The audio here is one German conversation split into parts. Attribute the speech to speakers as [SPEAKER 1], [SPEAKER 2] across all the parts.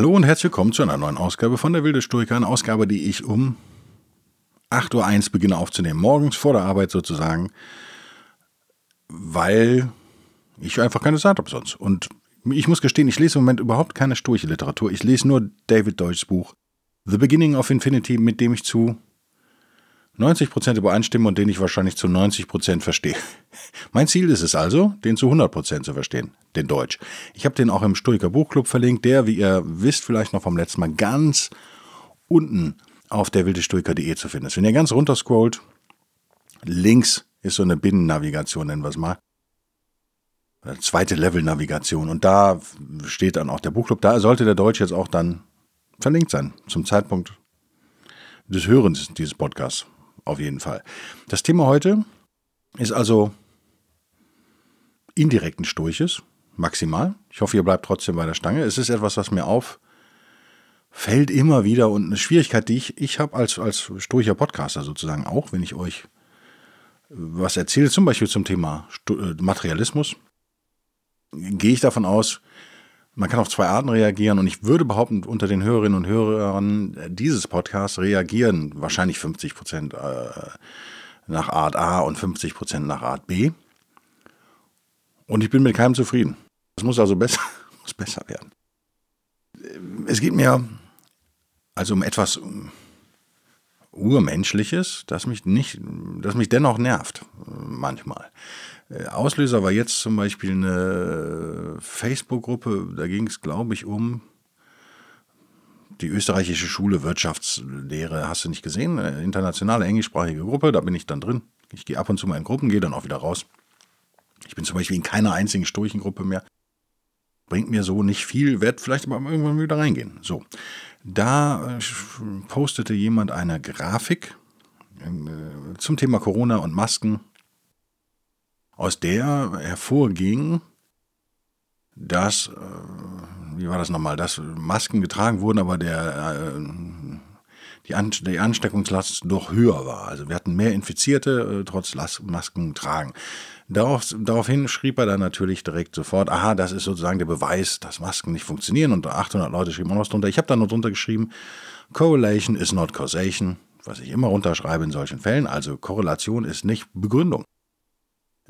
[SPEAKER 1] Hallo und herzlich willkommen zu einer neuen Ausgabe von der Wilde Stoiker. Eine Ausgabe, die ich um 8.01 Uhr beginne aufzunehmen. Morgens vor der Arbeit sozusagen. Weil ich einfach keine Zeit habe sonst. Und ich muss gestehen, ich lese im Moment überhaupt keine stoische Literatur. Ich lese nur David Deutschs Buch The Beginning of Infinity, mit dem ich zu 90% übereinstimme und den ich wahrscheinlich zu 90% verstehe. Mein Ziel ist es also, den zu 100% zu verstehen, den Deutsch. Ich habe den auch im Stoiker Buchclub verlinkt, der, wie ihr wisst, vielleicht noch vom letzten Mal ganz unten auf der wildestoiker.de zu finden ist. Wenn ihr ganz runter scrollt, links ist so eine Binnennavigation, nennen wir es mal. Zweite Level-Navigation. Und da steht dann auch der Buchclub. Da sollte der Deutsch jetzt auch dann verlinkt sein, zum Zeitpunkt des Hörens dieses Podcasts auf jeden Fall. Das Thema heute ist also indirekten Sturches, maximal. Ich hoffe, ihr bleibt trotzdem bei der Stange. Es ist etwas, was mir auffällt immer wieder und eine Schwierigkeit, die ich, ich habe als, als Sturcher Podcaster sozusagen auch, wenn ich euch was erzähle, zum Beispiel zum Thema äh, Materialismus, gehe ich davon aus, man kann auf zwei Arten reagieren und ich würde behaupten, unter den Hörerinnen und Hörern dieses Podcasts reagieren wahrscheinlich 50 Prozent äh, nach Art A und 50 Prozent nach Art B. Und ich bin mit keinem zufrieden. Es muss also besser, muss besser werden. Es geht mir also um etwas Urmenschliches, das mich nicht, das mich dennoch nervt, manchmal. Auslöser war jetzt zum Beispiel eine Facebook-Gruppe, da ging es, glaube ich, um die österreichische Schule Wirtschaftslehre. Hast du nicht gesehen? Eine internationale englischsprachige Gruppe, da bin ich dann drin. Ich gehe ab und zu mal in Gruppen, gehe dann auch wieder raus. Ich bin zum Beispiel in keiner einzigen Sturchengruppe mehr. Bringt mir so nicht viel, werde vielleicht aber irgendwann wieder reingehen. So, da äh, postete jemand eine Grafik äh, zum Thema Corona und Masken aus der hervorging, dass, äh, wie war das nochmal, dass Masken getragen wurden, aber der, äh, die, An die Ansteckungslast doch höher war. Also wir hatten mehr Infizierte, äh, trotz Masken tragen. Darauf, daraufhin schrieb er dann natürlich direkt sofort, aha, das ist sozusagen der Beweis, dass Masken nicht funktionieren. Und 800 Leute schrieben auch noch was drunter. Ich habe dann noch drunter geschrieben, Correlation is not causation, was ich immer runterschreibe in solchen Fällen. Also Korrelation ist nicht Begründung.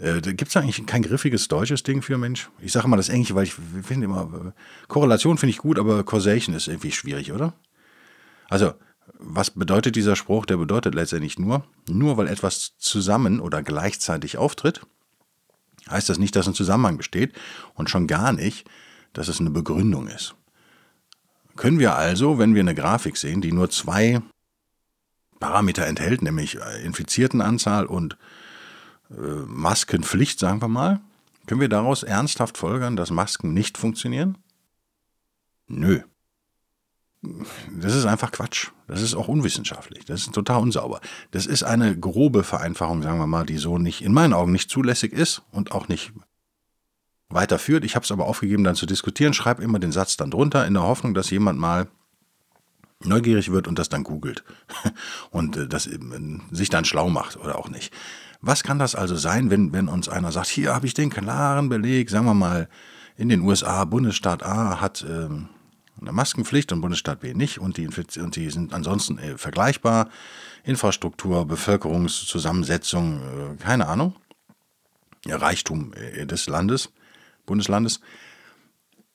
[SPEAKER 1] Äh, Gibt es eigentlich kein griffiges deutsches Ding für Mensch? Ich sage mal das Englische, weil ich finde immer, äh, Korrelation finde ich gut, aber Causation ist irgendwie schwierig, oder? Also, was bedeutet dieser Spruch? Der bedeutet letztendlich nur, nur weil etwas zusammen oder gleichzeitig auftritt, heißt das nicht, dass ein Zusammenhang besteht und schon gar nicht, dass es eine Begründung ist. Können wir also, wenn wir eine Grafik sehen, die nur zwei Parameter enthält, nämlich äh, Infiziertenanzahl und Maskenpflicht, sagen wir mal, können wir daraus ernsthaft folgern, dass Masken nicht funktionieren? Nö. Das ist einfach Quatsch. Das ist auch unwissenschaftlich. Das ist total unsauber. Das ist eine grobe Vereinfachung, sagen wir mal, die so nicht, in meinen Augen nicht zulässig ist und auch nicht weiterführt. Ich habe es aber aufgegeben, dann zu diskutieren. Schreibe immer den Satz dann drunter, in der Hoffnung, dass jemand mal neugierig wird und das dann googelt und äh, das sich dann schlau macht oder auch nicht. Was kann das also sein, wenn, wenn uns einer sagt, hier habe ich den klaren Beleg, sagen wir mal, in den USA, Bundesstaat A hat ähm, eine Maskenpflicht und Bundesstaat B nicht und die, und die sind ansonsten äh, vergleichbar. Infrastruktur, Bevölkerungszusammensetzung, äh, keine Ahnung. Ja, Reichtum äh, des Landes, Bundeslandes.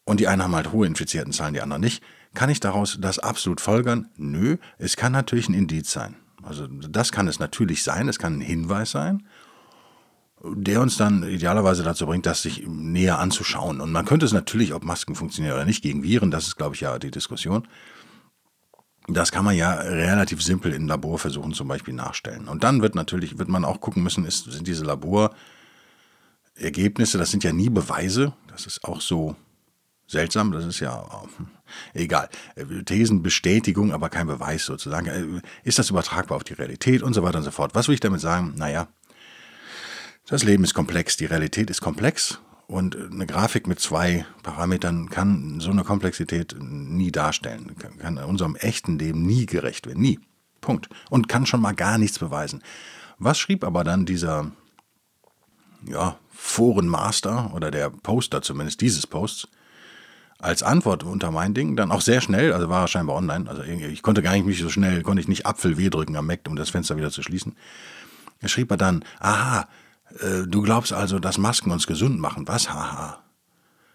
[SPEAKER 1] Und die einen haben halt hohe Infiziertenzahlen, die anderen nicht. Kann ich daraus das absolut folgern? Nö, es kann natürlich ein Indiz sein. Also das kann es natürlich sein, es kann ein Hinweis sein, der uns dann idealerweise dazu bringt, das sich näher anzuschauen. Und man könnte es natürlich, ob Masken funktionieren oder nicht, gegen Viren, das ist, glaube ich, ja die Diskussion. Das kann man ja relativ simpel in Laborversuchen zum Beispiel nachstellen. Und dann wird natürlich, wird man auch gucken müssen, ist, sind diese Labor Ergebnisse, das sind ja nie Beweise, das ist auch so seltsam, das ist ja äh, egal. Thesenbestätigung, aber kein Beweis sozusagen. Äh, ist das übertragbar auf die Realität und so weiter und so fort. Was will ich damit sagen? Naja, das Leben ist komplex, die Realität ist komplex und eine Grafik mit zwei Parametern kann so eine Komplexität nie darstellen, kann unserem echten Leben nie gerecht werden, nie. Punkt. Und kann schon mal gar nichts beweisen. Was schrieb aber dann dieser ja, Forenmaster oder der Poster zumindest dieses Posts als Antwort unter mein Ding, dann auch sehr schnell, also war er scheinbar online, also ich konnte gar nicht mich so schnell, konnte ich nicht Apfel W drücken am Mac, um das Fenster wieder zu schließen. Er schrieb er dann, aha, äh, du glaubst also, dass Masken uns gesund machen, was? Haha.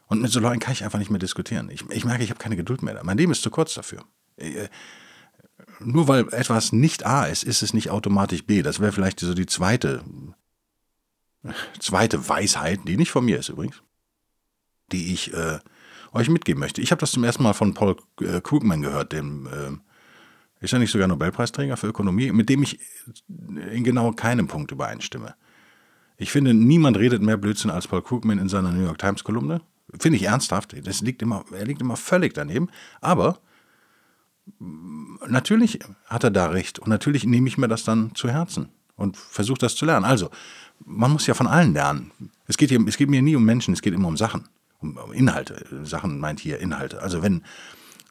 [SPEAKER 1] Und mit so Leuten kann ich einfach nicht mehr diskutieren. Ich, ich merke, ich habe keine Geduld mehr. Mein Leben ist zu kurz dafür. Äh, nur weil etwas nicht A ist, ist es nicht automatisch B. Das wäre vielleicht so die zweite, zweite Weisheit, die nicht von mir ist übrigens, die ich äh, euch mitgeben möchte. Ich habe das zum ersten Mal von Paul äh, Krugman gehört, dem äh, ist er nicht sogar Nobelpreisträger für Ökonomie, mit dem ich in genau keinem Punkt übereinstimme. Ich finde, niemand redet mehr Blödsinn als Paul Krugman in seiner New York Times Kolumne. Finde ich ernsthaft. Das liegt immer, er liegt immer völlig daneben. Aber natürlich hat er da recht. Und natürlich nehme ich mir das dann zu Herzen und versuche das zu lernen. Also, man muss ja von allen lernen. Es geht, hier, es geht mir nie um Menschen, es geht immer um Sachen, Inhalte. Sachen meint hier Inhalte. Also, wenn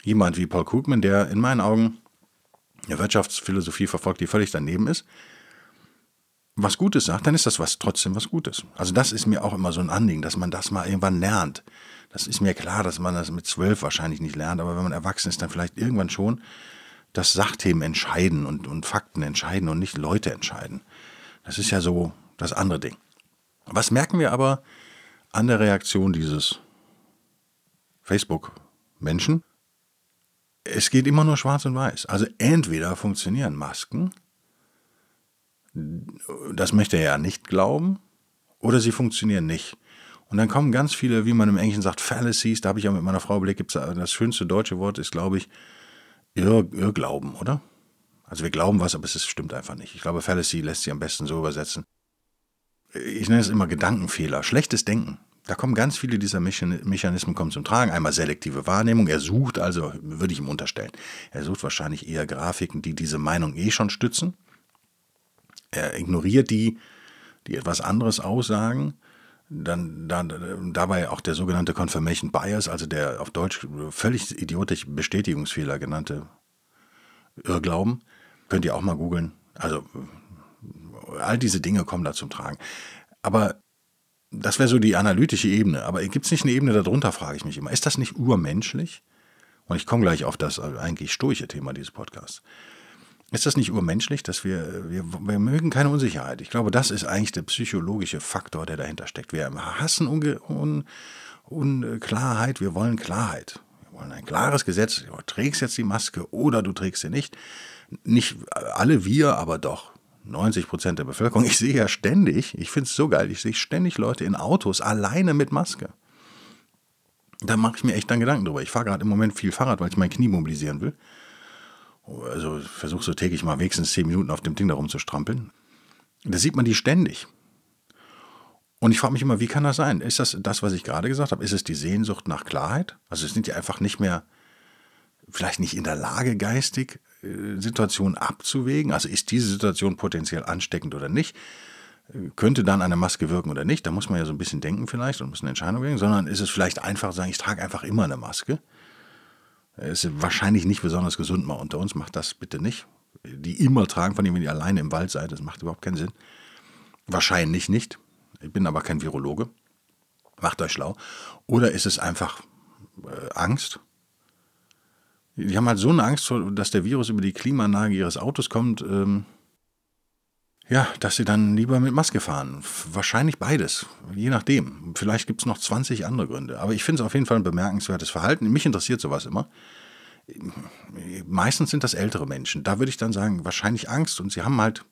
[SPEAKER 1] jemand wie Paul Krugman, der in meinen Augen eine Wirtschaftsphilosophie verfolgt, die völlig daneben ist, was Gutes sagt, dann ist das was trotzdem was Gutes. Also das ist mir auch immer so ein Anliegen, dass man das mal irgendwann lernt. Das ist mir klar, dass man das mit zwölf wahrscheinlich nicht lernt, aber wenn man erwachsen ist, dann vielleicht irgendwann schon, dass Sachthemen entscheiden und, und Fakten entscheiden und nicht Leute entscheiden. Das ist ja so das andere Ding. Was merken wir aber an der Reaktion dieses Facebook-Menschen? Es geht immer nur schwarz und weiß. Also entweder funktionieren Masken das möchte er ja nicht glauben, oder sie funktionieren nicht. Und dann kommen ganz viele, wie man im Englischen sagt, Fallacies, da habe ich ja mit meiner Frau überlegt, gibt's das schönste deutsche Wort ist, glaube ich, Irr, Irrglauben, oder? Also wir glauben was, aber es stimmt einfach nicht. Ich glaube, Fallacy lässt sich am besten so übersetzen. Ich nenne es immer Gedankenfehler, schlechtes Denken. Da kommen ganz viele dieser Mechanismen kommen zum Tragen. Einmal selektive Wahrnehmung. Er sucht also, würde ich ihm unterstellen, er sucht wahrscheinlich eher Grafiken, die diese Meinung eh schon stützen. Er ignoriert die, die etwas anderes aussagen. Dann, dann dabei auch der sogenannte Confirmation Bias, also der auf Deutsch völlig idiotisch Bestätigungsfehler genannte Irrglauben. Könnt ihr auch mal googeln. Also all diese Dinge kommen da zum Tragen. Aber das wäre so die analytische Ebene. Aber gibt es nicht eine Ebene darunter, frage ich mich immer. Ist das nicht urmenschlich? Und ich komme gleich auf das eigentlich stoische Thema dieses Podcasts. Ist das nicht urmenschlich, dass wir, wir, wir mögen keine Unsicherheit? Ich glaube, das ist eigentlich der psychologische Faktor, der dahinter steckt. Wir hassen Unklarheit, Un, Un, wir wollen Klarheit. Wir wollen ein klares Gesetz. Du trägst jetzt die Maske oder du trägst sie nicht. Nicht alle wir, aber doch 90 Prozent der Bevölkerung. Ich sehe ja ständig, ich finde es so geil, ich sehe ständig Leute in Autos alleine mit Maske. Da mache ich mir echt dann Gedanken drüber. Ich fahre gerade im Moment viel Fahrrad, weil ich mein Knie mobilisieren will also versuche so täglich mal wenigstens zehn Minuten auf dem Ding da rumzustrampeln. Da sieht man die ständig. Und ich frage mich immer, wie kann das sein? Ist das das, was ich gerade gesagt habe? Ist es die Sehnsucht nach Klarheit? Also sind die einfach nicht mehr, vielleicht nicht in der Lage, geistig Situationen abzuwägen? Also ist diese Situation potenziell ansteckend oder nicht? Könnte dann eine Maske wirken oder nicht? Da muss man ja so ein bisschen denken vielleicht und muss eine Entscheidung geben. Sondern ist es vielleicht einfach sagen, ich trage einfach immer eine Maske? Ist wahrscheinlich nicht besonders gesund mal unter uns. Macht das bitte nicht. Die immer tragen, von allem wenn ihr alleine im Wald seid, das macht überhaupt keinen Sinn. Wahrscheinlich nicht. Ich bin aber kein Virologe. Macht euch schlau. Oder ist es einfach äh, Angst? Die haben halt so eine Angst, dass der Virus über die Klimaanlage ihres Autos kommt. Ähm, ja, dass sie dann lieber mit Maske fahren. Wahrscheinlich beides, je nachdem. Vielleicht gibt es noch 20 andere Gründe. Aber ich finde es auf jeden Fall ein bemerkenswertes Verhalten. Mich interessiert sowas immer. Meistens sind das ältere Menschen. Da würde ich dann sagen, wahrscheinlich Angst. Und sie haben halt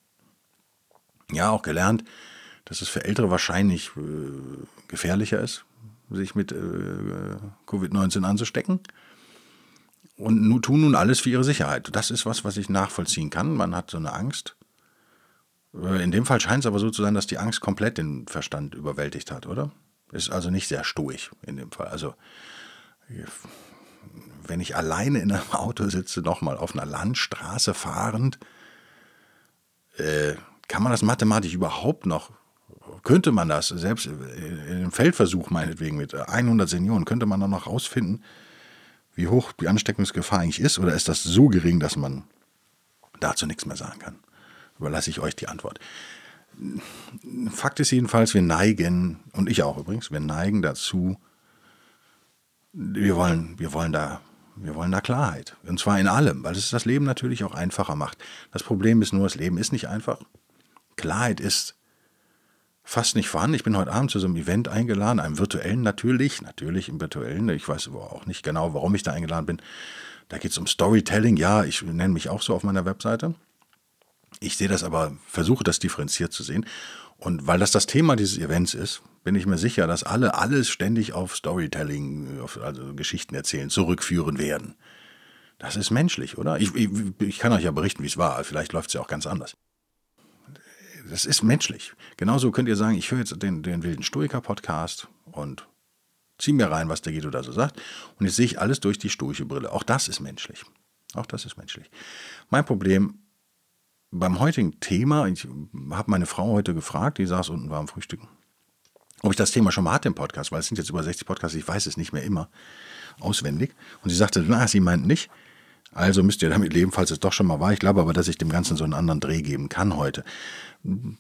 [SPEAKER 1] ja auch gelernt, dass es für Ältere wahrscheinlich äh, gefährlicher ist, sich mit äh, Covid-19 anzustecken. Und tun nun alles für ihre Sicherheit. Das ist was, was ich nachvollziehen kann. Man hat so eine Angst Äh, in dem Fall scheint es aber so zu sein, dass die Angst komplett den Verstand überwältigt hat, oder? Ist also nicht sehr stoisch in dem Fall. Also, wenn ich alleine in einem Auto sitze, nochmal auf einer Landstraße fahrend, äh, kann man das mathematisch überhaupt noch, könnte man das, selbst in einem Feldversuch meinetwegen mit 100 Senioren, könnte man dann noch rausfinden, wie hoch die Ansteckungsgefahr eigentlich ist? Oder ist das so gering, dass man dazu nichts mehr sagen kann? Überlasse ich euch die Antwort. Fakt ist jedenfalls, wir neigen, und ich auch übrigens, wir neigen dazu, wir wollen, wir wollen da, wir wollen da Klarheit. Und zwar in allem, weil es das Leben natürlich auch einfacher macht. Das Problem ist nur, das Leben ist nicht einfach. Klarheit ist fast nicht vorhanden. Ich bin heute Abend zu so einem Event eingeladen, einem virtuellen natürlich, natürlich im virtuellen. Ich weiß aber auch nicht genau, warum ich da eingeladen bin. Da geht es um Storytelling. Ja, ich nenne mich auch so auf meiner Webseite. Ich sehe das aber, versuche das differenziert zu sehen. Und weil das das Thema dieses Events ist, bin ich mir sicher, dass alle alles ständig auf Storytelling, auf, also Geschichten erzählen, zurückführen werden. Das ist menschlich, oder? Ich, ich, ich kann euch ja berichten, wie es war. Vielleicht läuft es ja auch ganz anders. Das ist menschlich. Genauso könnt ihr sagen, ich höre jetzt den, den wilden Stoiker-Podcast und ziehe mir rein, was der Guido da so sagt. Und jetzt sehe ich alles durch die stoische Brille. Auch das ist menschlich. Auch das ist menschlich. Mein Problem beim heutigen Thema, ich habe meine Frau heute gefragt, die saß unten war am Frühstücken, ob ich das Thema schon mal hatte im Podcast, weil es sind jetzt über 60 Podcasts, ich weiß es nicht mehr immer auswendig. Und sie sagte, na, sie meint nicht. Also müsst ihr damit leben, falls es doch schon mal war. Ich glaube aber, dass ich dem Ganzen so einen anderen Dreh geben kann heute.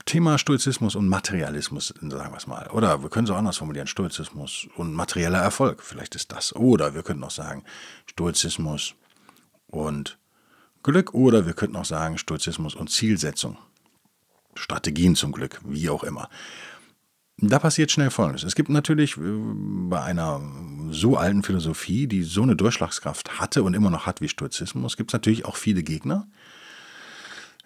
[SPEAKER 1] Thema Stoizismus und Materialismus, sagen wir es mal. Oder wir können es auch anders formulieren, Stoizismus und materieller Erfolg. Vielleicht ist das. Oder wir können auch sagen, Stoizismus und Glück oder wir könnten auch sagen Stoizismus und Zielsetzung. Strategien zum Glück, wie auch immer. Da passiert schnell Folgendes. Es gibt natürlich äh, bei einer so alten Philosophie, die so eine Durchschlagskraft hatte und immer noch hat wie Stoizismus, gibt es natürlich auch viele Gegner.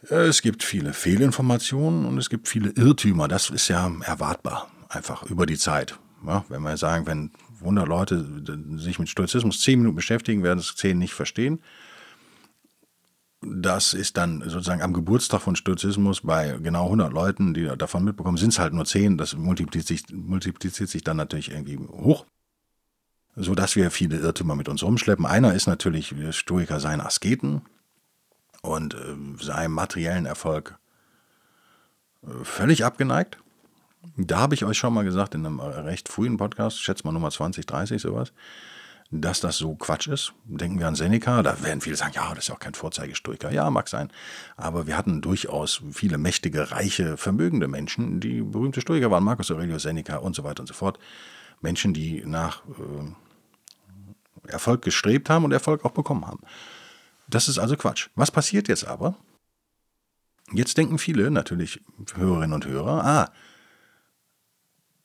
[SPEAKER 1] Es gibt viele Fehlinformationen und es gibt viele Irrtümer. Das ist ja erwartbar, einfach über die Zeit. Ja, wenn wir sagen, wenn 100 Leute sich mit Stoizismus 10 Minuten beschäftigen, werden es 10 nicht verstehen das ist dann sozusagen am Geburtstag von Stoizismus bei genau 100 Leuten, die davon mitbekommen, sind es halt nur 10. Das multipliziert sich, multipliziert sich dann natürlich irgendwie hoch, sodass wir viele Irrtümer mit uns rumschleppen. Einer ist natürlich, Stoiker seien Asketen und äh, seinem materiellen Erfolg äh, völlig abgeneigt. Da habe ich euch schon mal gesagt in einem recht frühen Podcast, schätze mal Nummer 20, 30 sowas, dass das so Quatsch ist. Denken wir an Seneca, da werden viele sagen, ja, das ist ja auch kein Vorzeigestoiker. Ja, mag sein. Aber wir hatten durchaus viele mächtige, reiche, vermögende Menschen, die berühmte Stoiker waren, Marcus Aurelius Seneca und so weiter und so fort. Menschen, die nach äh, Erfolg gestrebt haben und Erfolg auch bekommen haben. Das ist also Quatsch. Was passiert jetzt aber? Jetzt denken viele, natürlich Hörerinnen und Hörer, ah,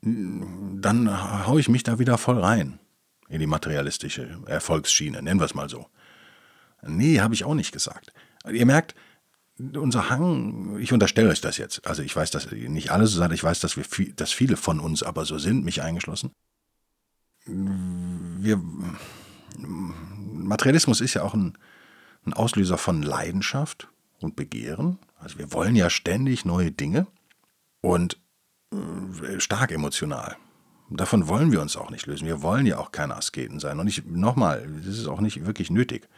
[SPEAKER 1] dann haue ich mich da wieder voll rein in die materialistische Erfolgsschiene, nennen wir es mal so. Nee, habe ich auch nicht gesagt. Ihr merkt, unser Hang, ich unterstelle euch das jetzt, also ich weiß, dass nicht alle so sind, ich weiß, dass, wir, dass viele von uns aber so sind, mich eingeschlossen. Wir, Materialismus ist ja auch ein, ein Auslöser von Leidenschaft und Begehren. Also wir wollen ja ständig neue Dinge und äh, stark emotional. Davon wollen wir uns auch nicht lösen. Wir wollen ja auch keine Asketen sein. Und ich, nochmal, das ist auch nicht wirklich nötig.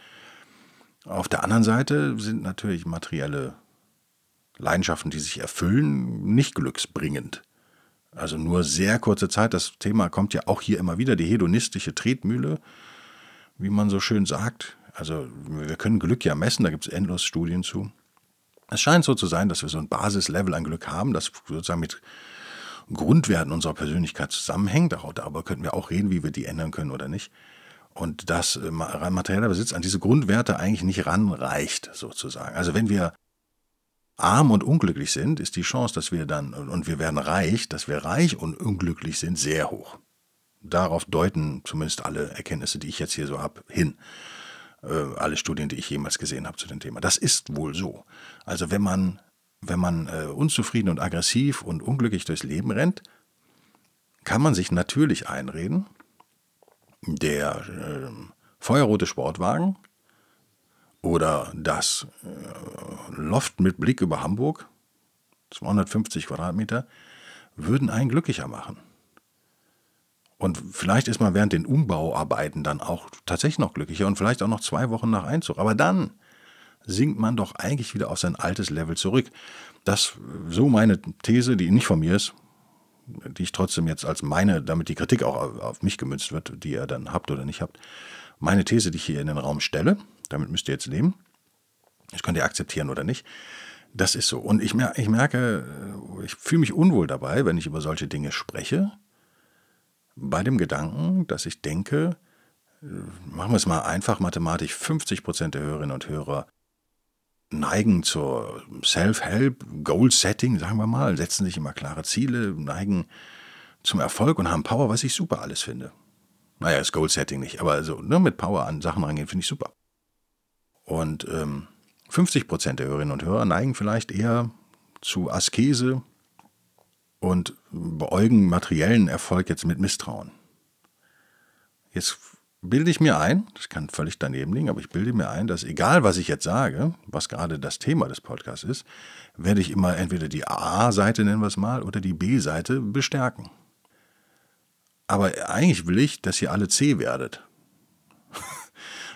[SPEAKER 1] Auf der anderen Seite sind natürlich materielle Leidenschaften, die sich erfüllen, nicht glücksbringend. Also nur sehr kurze Zeit. Das Thema kommt ja auch hier immer wieder, die hedonistische Tretmühle, wie man so schön sagt. Also wir können Glück ja messen, da gibt es endlos Studien zu. Es scheint so zu sein, dass wir so ein Basislevel an Glück haben, das sozusagen mit Grundwerten unserer Persönlichkeit zusammenhängt. Darüber könnten wir auch reden, wie wir die ändern können oder nicht. Und dass äh, materieller Besitz an diese Grundwerte eigentlich nicht ranreicht, sozusagen. Also wenn wir arm und unglücklich sind, ist die Chance, dass wir dann, und wir werden reich, dass wir reich und unglücklich sind, sehr hoch. Darauf deuten zumindest alle Erkenntnisse, die ich jetzt hier so habe, hin. Äh, alle Studien, die ich jemals gesehen habe zu dem Thema. Das ist wohl so. Also wenn man wenn man äh, unzufrieden und aggressiv und unglücklich durchs Leben rennt, kann man sich natürlich einreden, der äh, feuerrote Sportwagen oder das äh, Loft mit Blick über Hamburg 250 Quadratmeter, würden einen glücklicher machen. Und vielleicht ist man während den Umbauarbeiten dann auch tatsächlich noch glücklicher und vielleicht auch noch zwei Wochen nach Einzug. Aber dann sinkt man doch eigentlich wieder auf sein altes Level zurück. Das so meine These, die nicht von mir ist, die ich trotzdem jetzt als meine, damit die Kritik auch auf mich gemünzt wird, die ihr dann habt oder nicht habt, meine These, die ich hier in den Raum stelle, damit müsst ihr jetzt leben. Das könnt ihr akzeptieren oder nicht. Das ist so. Und ich, ich merke, ich fühle mich unwohl dabei, wenn ich über solche Dinge spreche, bei dem Gedanken, dass ich denke, machen wir es mal einfach mathematisch, 50 Prozent der Hörerinnen und Hörer neigen zur Self-Help, Goal-Setting, sagen wir mal, setzen sich immer klare Ziele, neigen zum Erfolg und haben Power, was ich super alles finde. Naja, das Goal-Setting nicht, aber also nur mit Power an Sachen rangehen, finde ich super. Und ähm, 50 Prozent der Hörerinnen und Hörer neigen vielleicht eher zu Askese und beäugen materiellen Erfolg jetzt mit Misstrauen. Jetzt bilde ich mir ein, das kann völlig daneben liegen, aber ich bilde mir ein, dass egal was ich jetzt sage, was gerade das Thema des Podcasts ist, werde ich immer entweder die A-Seite, nennen wir es mal, oder die B-Seite bestärken. Aber eigentlich will ich, dass ihr alle C werdet.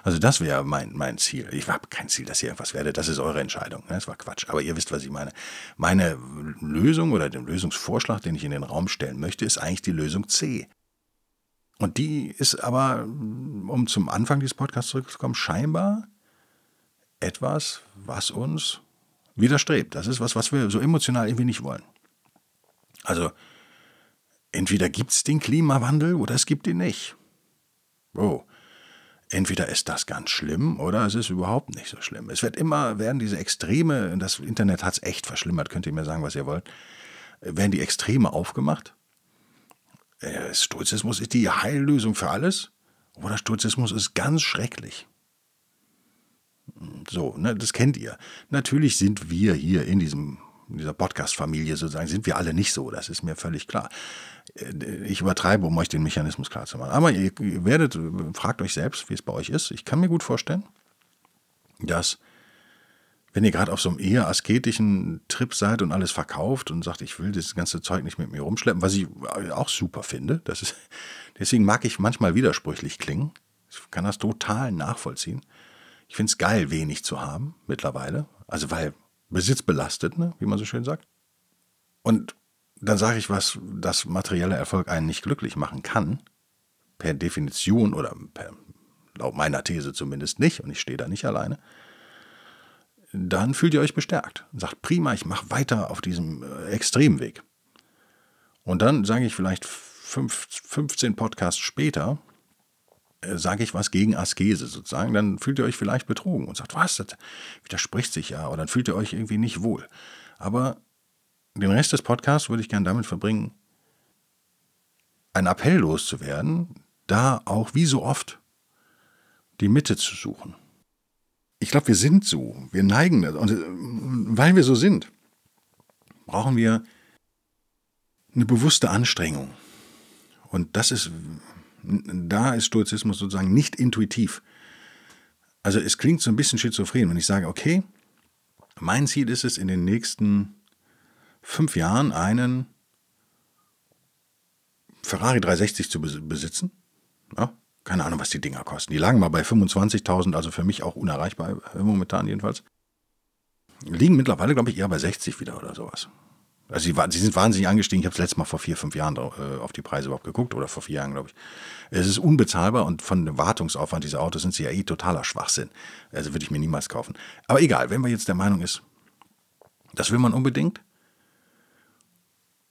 [SPEAKER 1] Also das wäre mein, mein Ziel. Ich habe kein Ziel, dass ihr irgendwas werdet. Das ist eure Entscheidung. Das war Quatsch. Aber ihr wisst, was ich meine. Meine Lösung oder den Lösungsvorschlag, den ich in den Raum stellen möchte, ist eigentlich die Lösung C. Und die ist aber, um zum Anfang dieses Podcasts zurückzukommen, scheinbar etwas, was uns widerstrebt. Das ist was, was wir so emotional irgendwie nicht wollen. Also, entweder gibt es den Klimawandel oder es gibt ihn nicht. Oh. Entweder ist das ganz schlimm oder es ist überhaupt nicht so schlimm. Es wird immer, werden diese Extreme, das Internet hat es echt verschlimmert, könnt ihr mir sagen, was ihr wollt, werden die Extreme aufgemacht Stoizismus ist die Heillösung für alles oder Stoizismus ist ganz schrecklich. So, ne, das kennt ihr. Natürlich sind wir hier in diesem in dieser Podcast-Familie sozusagen, sind wir alle nicht so, das ist mir völlig klar. Äh, ich übertreibe, um euch den Mechanismus klar zu machen. Aber ihr werdet, fragt euch selbst, wie es bei euch ist. Ich kann mir gut vorstellen, dass wenn ihr gerade auf so einem eher asketischen Trip seid und alles verkauft und sagt, ich will das ganze Zeug nicht mit mir rumschleppen, was ich auch super finde, das ist, deswegen mag ich manchmal widersprüchlich klingen. Ich kann das total nachvollziehen. Ich finde es geil, wenig zu haben mittlerweile. Also weil Besitz belastet, ne, wie man so schön sagt. Und dann sage ich was, dass materieller Erfolg einen nicht glücklich machen kann. Per Definition oder per, laut meiner These zumindest nicht. Und ich stehe da nicht alleine dann fühlt ihr euch bestärkt und sagt, prima, ich mache weiter auf diesem äh, Extremweg. Und dann sage ich vielleicht fünf, 15 Podcasts später, äh, sage ich was gegen Askese sozusagen, dann fühlt ihr euch vielleicht betrogen und sagt, was, das widerspricht sich ja, oder dann fühlt ihr euch irgendwie nicht wohl. Aber den Rest des Podcasts würde ich gerne damit verbringen, einen Appell loszuwerden, da auch wie so oft die Mitte zu suchen ich glaube, wir sind so. Wir neigen das. Und äh, weil wir so sind, brauchen wir eine bewusste Anstrengung. Und das ist, da ist Stoizismus sozusagen nicht intuitiv. Also es klingt so ein bisschen schizophren, wenn ich sage, okay, mein Ziel ist es, in den nächsten fünf Jahren einen Ferrari 360 zu besitzen. Ja, keine Ahnung, was die Dinger kosten. Die lagen mal bei 25.000, also für mich auch unerreichbar, äh, momentan jedenfalls. Liegen mittlerweile, glaube ich, eher bei 60 wieder oder sowas. Also sie, sie sind wahnsinnig angestiegen. Ich habe das letzte Mal vor vier, fünf Jahren äh, auf die Preise überhaupt geguckt oder vor vier Jahren, glaube ich. Es ist unbezahlbar und von dem Wartungsaufwand dieser Autos sind sie ja eh totaler Schwachsinn. Also würde ich mir niemals kaufen. Aber egal, wenn man jetzt der Meinung ist, das will man unbedingt,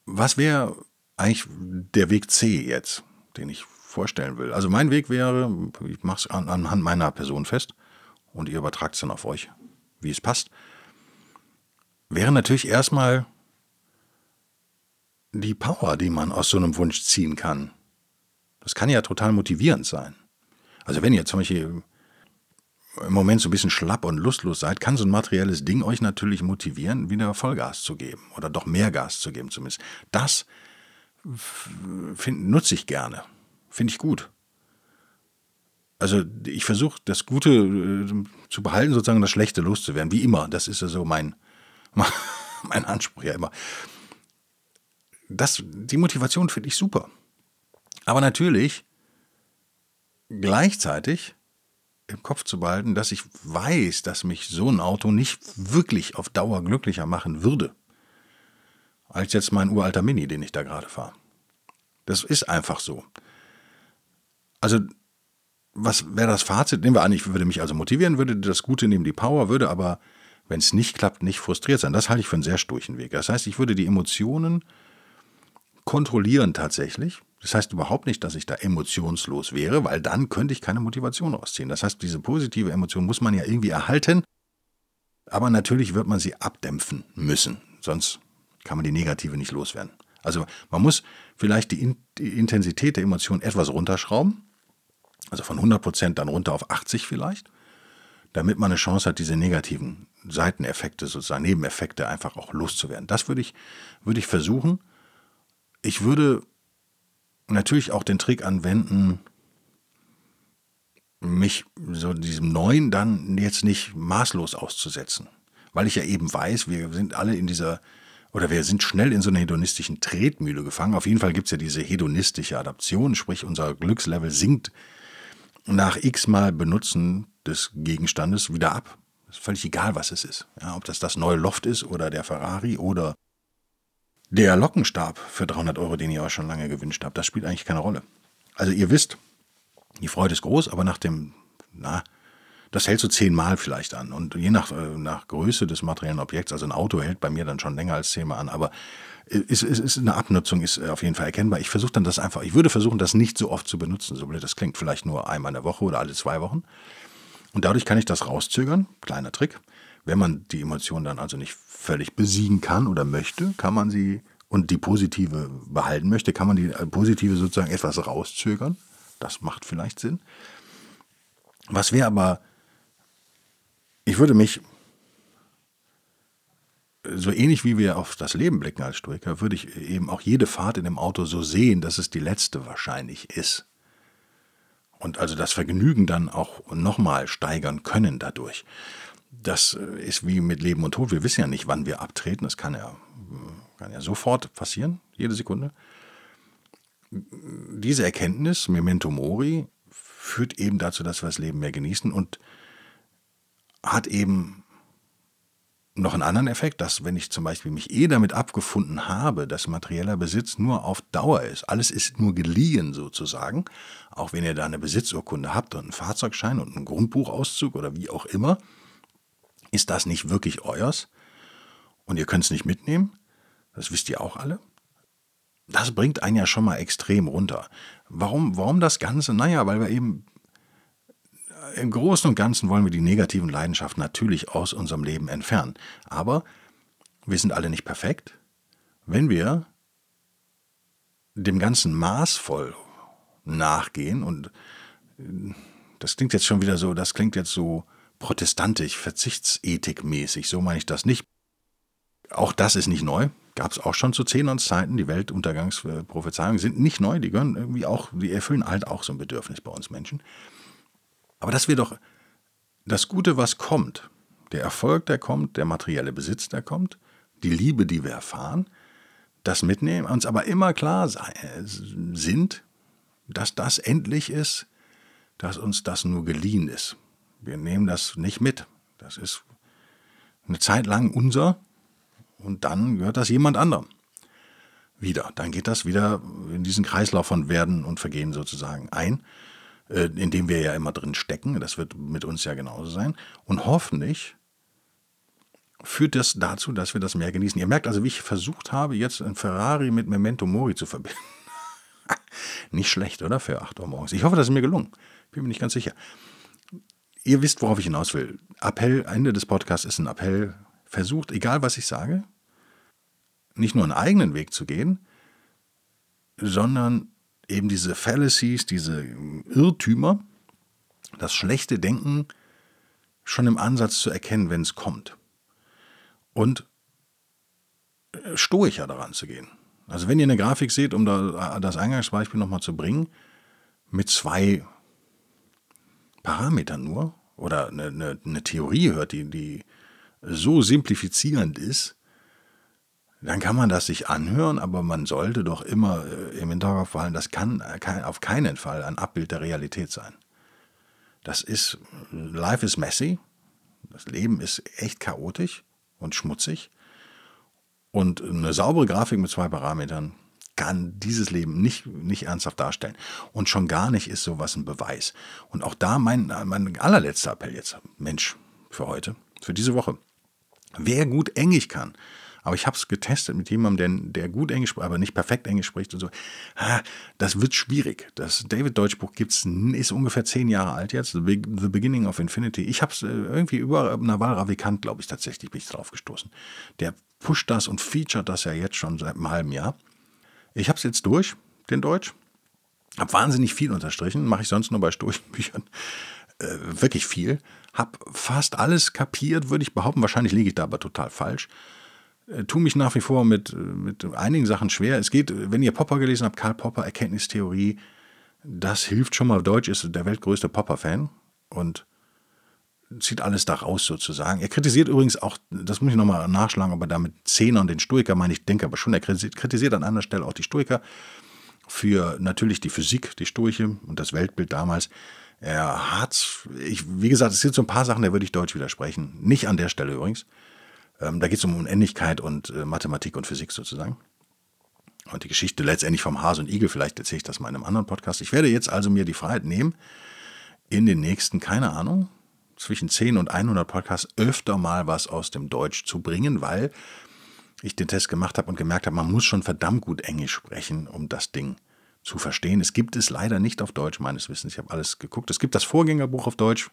[SPEAKER 1] was wäre eigentlich der Weg C jetzt, den ich vorstellen will. Also mein Weg wäre, ich mache es an, anhand meiner Person fest und ihr übertragt es dann auf euch, wie es passt, wäre natürlich erstmal die Power, die man aus so einem Wunsch ziehen kann. Das kann ja total motivierend sein. Also wenn ihr zum Beispiel im Moment so ein bisschen schlapp und lustlos seid, kann so ein materielles Ding euch natürlich motivieren, wieder Vollgas zu geben oder doch mehr Gas zu geben zumindest. Das nutze ich gerne. Finde ich gut. Also ich versuche das Gute äh, zu behalten, sozusagen das Schlechte loszuwerden, wie immer. Das ist ja so mein, mein Anspruch ja immer. Das, die Motivation finde ich super. Aber natürlich gleichzeitig im Kopf zu behalten, dass ich weiß, dass mich so ein Auto nicht wirklich auf Dauer glücklicher machen würde, als jetzt mein uralter Mini, den ich da gerade fahre. Das ist einfach so. Also, was wäre das Fazit? Nehmen wir an, ich würde mich also motivieren, würde das Gute nehmen, die Power, würde aber, wenn es nicht klappt, nicht frustriert sein. Das halte ich für einen sehr sturchen Weg. Das heißt, ich würde die Emotionen kontrollieren tatsächlich. Das heißt überhaupt nicht, dass ich da emotionslos wäre, weil dann könnte ich keine Motivation rausziehen. Das heißt, diese positive Emotion muss man ja irgendwie erhalten, aber natürlich wird man sie abdämpfen müssen, sonst kann man die negative nicht loswerden. Also man muss vielleicht die, Intensität der Emotion etwas runterschrauben, also von 100% dann runter auf 80 vielleicht, damit man eine Chance hat, diese negativen Seiteneffekte, sozusagen Nebeneffekte einfach auch loszuwerden. Das würde ich, würde ich versuchen. Ich würde natürlich auch den Trick anwenden, mich so diesem Neuen dann jetzt nicht maßlos auszusetzen. Weil ich ja eben weiß, wir sind alle in dieser, oder wir sind schnell in so einer hedonistischen Tretmühle gefangen. Auf jeden Fall gibt es ja diese hedonistische Adaption, sprich unser Glückslevel sinkt nach x Mal Benutzen des Gegenstandes wieder ab. Ist völlig egal, was es ist. Ja, ob das das neue Loft ist oder der Ferrari oder der Lockenstab für 300 Euro, den ihr euch schon lange gewünscht habt, das spielt eigentlich keine Rolle. Also ihr wisst, die Freude ist groß, aber nach dem, na, das hält so zehnmal vielleicht an. Und je nach, äh, nach Größe des materiellen Objekts, also ein Auto hält bei mir dann schon länger als zehnmal an, aber ist, ist, ist eine Abnutzung ist auf jeden Fall erkennbar. Ich versuche dann das einfach, ich würde versuchen, das nicht so oft zu benutzen, so blöd das klingt, vielleicht nur einmal in der Woche oder alle zwei Wochen. Und dadurch kann ich das rauszögern, kleiner Trick. Wenn man die Emotion dann also nicht völlig besiegen kann oder möchte, kann man sie und die positive behalten möchte, kann man die positive sozusagen etwas rauszögern. Das macht vielleicht Sinn. Was wäre aber, ich würde mich, so ähnlich wie wir auf das Leben blicken als Stoiker, würde ich eben auch jede Fahrt in dem Auto so sehen, dass es die letzte wahrscheinlich ist. Und also das Vergnügen dann auch nochmal steigern können dadurch das ist wie mit Leben und Tod. Wir wissen ja nicht, wann wir abtreten. Das kann ja, kann ja sofort passieren, jede Sekunde. Diese Erkenntnis, Memento Mori, führt eben dazu, dass wir das Leben mehr genießen und hat eben noch einen anderen Effekt, dass wenn ich zum Beispiel mich eh damit abgefunden habe, dass materieller Besitz nur auf Dauer ist, alles ist nur geliehen sozusagen, auch wenn ihr da eine Besitzurkunde habt und einen Fahrzeugschein und einen Grundbuchauszug oder wie auch immer, ist das nicht wirklich euers? Und ihr könnt es nicht mitnehmen? Das wisst ihr auch alle. Das bringt einen ja schon mal extrem runter. Warum, warum das Ganze? Naja, weil wir eben im Großen und Ganzen wollen wir die negativen Leidenschaften natürlich aus unserem Leben entfernen. Aber wir sind alle nicht perfekt. Wenn wir dem Ganzen maßvoll nachgehen und das klingt jetzt schon wieder so, das klingt jetzt so protestantisch, verzichtsetikmäßig, so meine ich das nicht. Auch das ist nicht neu. Gab es auch schon zu Zenons Zeiten. Die Weltuntergangsprophezeiungen sind nicht neu. Die gehören irgendwie auch, die erfüllen halt auch so ein Bedürfnis bei uns Menschen. Aber dass wir doch das Gute, was kommt, der Erfolg, der kommt, der materielle Besitz, der kommt, die Liebe, die wir erfahren, das mitnehmen, uns aber immer klar sein, sind, dass das endlich ist, dass uns das nur geliehen ist. Wir nehmen das nicht mit. Das ist eine Zeit lang unser und dann gehört das jemand anderem. Wieder. Dann geht das wieder in diesen Kreislauf von Werden und Vergehen sozusagen ein, äh, in dem wir ja immer drin stecken. Das wird mit uns ja genauso sein. Und hoffentlich führt das dazu, dass wir das mehr genießen. Ihr merkt also, wie ich versucht habe, jetzt ein Ferrari mit Memento Mori zu verbinden. nicht schlecht, oder? Für 8 Uhr morgens. Ich hoffe, das ist mir gelungen. Bin mir nicht ganz sicher ihr wisst, worauf ich hinaus will. Appell, Ende des Podcasts ist ein Appell. Versucht, egal was ich sage, nicht nur einen eigenen Weg zu gehen, sondern eben diese Fallacies, diese Irrtümer, das schlechte Denken schon im Ansatz zu erkennen, wenn es kommt. Und äh, stoischer daran zu gehen. Also wenn ihr eine Grafik seht, um da das Eingangsbeispiel nochmal zu bringen, mit zwei Parametern nur oder eine, eine, eine Theorie hört, die, die so simplifizierend ist, dann kann man das sich anhören, aber man sollte doch immer äh, im Hinterkopf behalten, das kann auf keinen Fall ein Abbild der Realität sein. Das ist, life is messy, das Leben ist echt chaotisch und schmutzig und eine saubere Grafik mit zwei Parametern kann dieses Leben nicht, nicht ernsthaft darstellen. Und schon gar nicht ist sowas ein Beweis. Und auch da mein, mein allerletzter Appell jetzt, Mensch, für heute, für diese Woche. Wer gut Englisch kann, aber ich habe es getestet mit jemandem, der, der gut Englisch spricht, aber nicht perfekt Englisch spricht und so. Das wird schwierig. Das David-Deutsch-Buch gibt's, ist ungefähr zehn Jahre alt jetzt. The, Beginning of Infinity. Ich habe es äh, irgendwie über Naval Ravikant, glaube ich, tatsächlich bin ich drauf gestoßen. Der pusht das und featuret das ja jetzt schon seit einem halben Jahr. Ich habe es jetzt durch, den Deutsch. Habe wahnsinnig viel unterstrichen, mache ich sonst nur bei Stoßbüchern. Äh, wirklich viel. Habe fast alles kapiert, würde ich behaupten. Wahrscheinlich liege ich da aber total falsch. Äh, tue mich nach wie vor mit, mit einigen Sachen schwer. Es geht, wenn ihr Popper gelesen habt, Karl Popper, Erkenntnistheorie, das hilft schon mal. Deutsch ist der weltgrößte Popper-Fan und zieht alles da raus sozusagen. Er kritisiert übrigens auch, das muss ich nochmal nachschlagen, aber damit Zehner und den Stoiker meine ich, denke aber schon, er kritisiert an anderer Stelle auch die Stoiker für natürlich die Physik, die Stoiche und das Weltbild damals. Er hat, ich, wie gesagt, es sind so ein paar Sachen, da würde ich Deutsch widersprechen. Nicht an der Stelle übrigens. Ähm, da geht es um Unendlichkeit und äh, Mathematik und Physik sozusagen. Und die Geschichte letztendlich vom Hase und Igel, vielleicht erzähle ich das mal in einem anderen Podcast. Ich werde jetzt also mir die Freiheit nehmen, in den nächsten, keine Ahnung, zwischen 10 und 100 Podcasts öfter mal was aus dem Deutsch zu bringen, weil ich den Test gemacht habe und gemerkt habe, man muss schon verdammt gut Englisch sprechen, um das Ding zu verstehen. Es gibt es leider nicht auf Deutsch, meines Wissens. Ich habe alles geguckt. Es gibt das Vorgängerbuch auf Deutsch.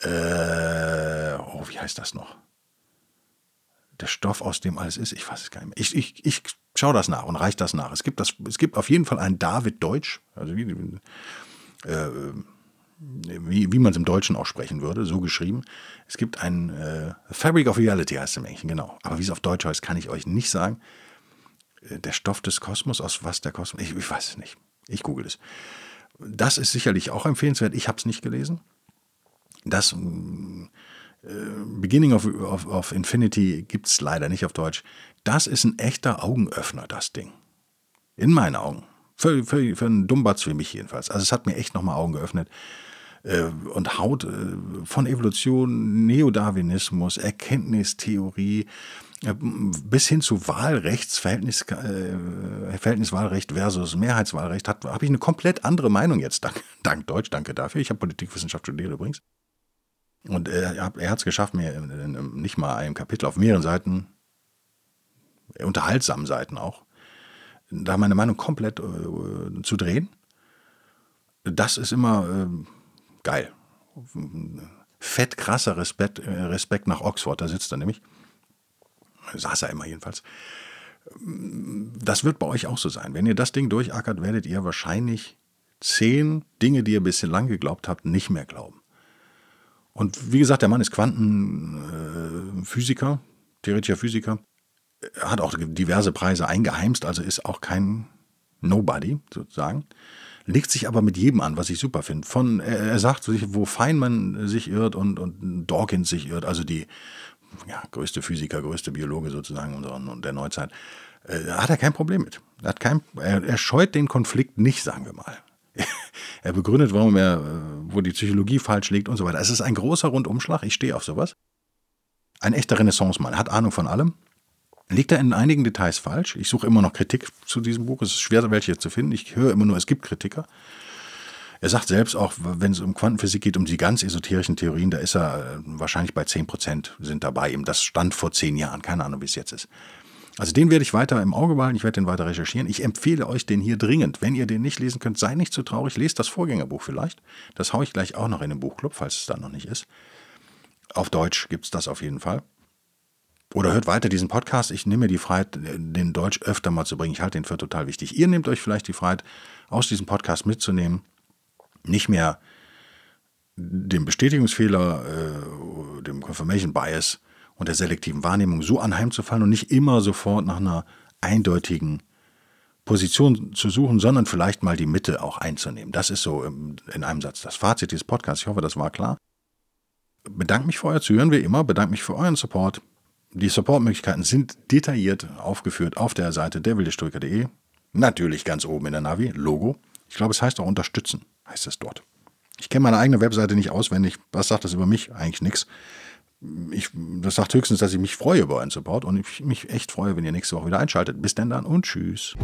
[SPEAKER 1] Äh, oh, wie heißt das noch? Der Stoff, aus dem alles ist, ich weiß es gar nicht mehr. Ich, ich, ich schaue das nach und reiche das nach. Es gibt, das, es gibt auf jeden Fall ein David Deutsch, also wie, äh, wie, wie man es im Deutschen aussprechen würde, so geschrieben. Es gibt ein äh, Fabric of Reality, heißt es im Englischen, genau. Aber wie es auf Deutsch heißt, kann ich euch nicht sagen. Äh, der Stoff des Kosmos, aus was der Kosmos, ich, ich weiß es nicht. Ich google es. Das ist sicherlich auch empfehlenswert. Ich habe es nicht gelesen. Das äh, Beginning of, of, of Infinity gibt es leider nicht auf Deutsch. Das ist ein echter Augenöffner, das Ding. In meinen Augen. Für, für, für einen Dummbatz wie mich jedenfalls. Also es hat mir echt nochmal Augen geöffnet äh, und haut äh, von Evolution, Neodarwinismus, Erkenntnistheorie äh, bis hin zu Wahlrechtsverhältnis, äh, Verhältniswahlrecht versus Mehrheitswahlrecht habe ich eine komplett andere Meinung jetzt, dank, dank Deutsch, danke dafür. Ich habe Politikwissenschaft studiert übrigens. Und er, er hat es geschafft, mir nicht mal ein Kapitel auf mehreren Seiten, unterhaltsamen Seiten auch, da meine Meinung komplett äh, zu drehen. Das ist immer äh, geil. Fett krasser Respekt, äh, Respekt nach Oxford, da sitzt er nämlich. Saß er immer jedenfalls. Das wird bei euch auch so sein. Wenn ihr das Ding durchackert, werdet ihr wahrscheinlich zehn Dinge, die ihr bislang lang geglaubt habt, nicht mehr glauben. Und wie gesagt, der Mann ist Quantenphysiker, äh, theoretischer Physiker, hat auch diverse Preise eingeheimst, also ist auch kein Nobody sozusagen legt sich aber mit jedem an, was ich super finde. Von, er, sagt wo Feynman sich irrt und, und Dawkins sich irrt, also die ja, größte Physiker, größte Biologe sozusagen und der Neuzeit, äh, hat er kein Problem mit. Er, hat kein, er, er scheut den Konflikt nicht, sagen wir mal. Er begründet, warum er, äh, wo die Psychologie falsch liegt und so weiter. Es ist ein großer Rundumschlag, ich stehe auf sowas. Ein echter Renaissance-Mann, hat Ahnung von allem, Liegt er in einigen Details falsch? Ich suche immer noch Kritik zu diesem Buch. Es ist schwer, welche zu finden. Ich höre immer nur, es gibt Kritiker. Er sagt selbst auch, wenn es um Quantenphysik geht, um die ganz esoterischen Theorien, da ist er äh, wahrscheinlich bei 10 Prozent sind dabei. Das stand vor zehn Jahren. Keine Ahnung, wie es jetzt ist. Also den werde ich weiter im Auge behalten, ich werde den weiter recherchieren. Ich empfehle euch den hier dringend. Wenn ihr den nicht lesen könnt, sei nicht zu traurig, lest das Vorgängerbuch vielleicht. Das haue ich gleich auch noch in den Buchclub, falls es da noch nicht ist. Auf Deutsch gibt es das auf jeden Fall. Oder hört weiter diesen Podcast. Ich nehme mir die Freiheit, den Deutsch öfter mal zu bringen. Ich halte den für total wichtig. Ihr nehmt euch vielleicht die Freiheit, aus diesem Podcast mitzunehmen, nicht mehr dem Bestätigungsfehler, äh, dem Confirmation Bias und der selektiven Wahrnehmung so anheimzufallen und nicht immer sofort nach einer eindeutigen Position zu suchen, sondern vielleicht mal die Mitte auch einzunehmen. Das ist so in einem Satz das Fazit dieses Podcasts. Ich hoffe, das war klar. Bedanke mich für euer Zuhören, wie immer. Bedanke mich für euren Support. Die Supportmöglichkeiten sind detailliert aufgeführt auf der Seite derwildestoiker.de. Natürlich ganz oben in der Navi, Logo. Ich glaube, es heißt auch unterstützen, heißt es dort. Ich kenne meine eigene Webseite nicht auswendig. Was sagt das über mich? Eigentlich nichts. Ich, das sagt höchstens, dass ich mich freue über einen Support und ich mich echt freue, wenn ihr nächste Woche wieder einschaltet. Bis denn dann und tschüss.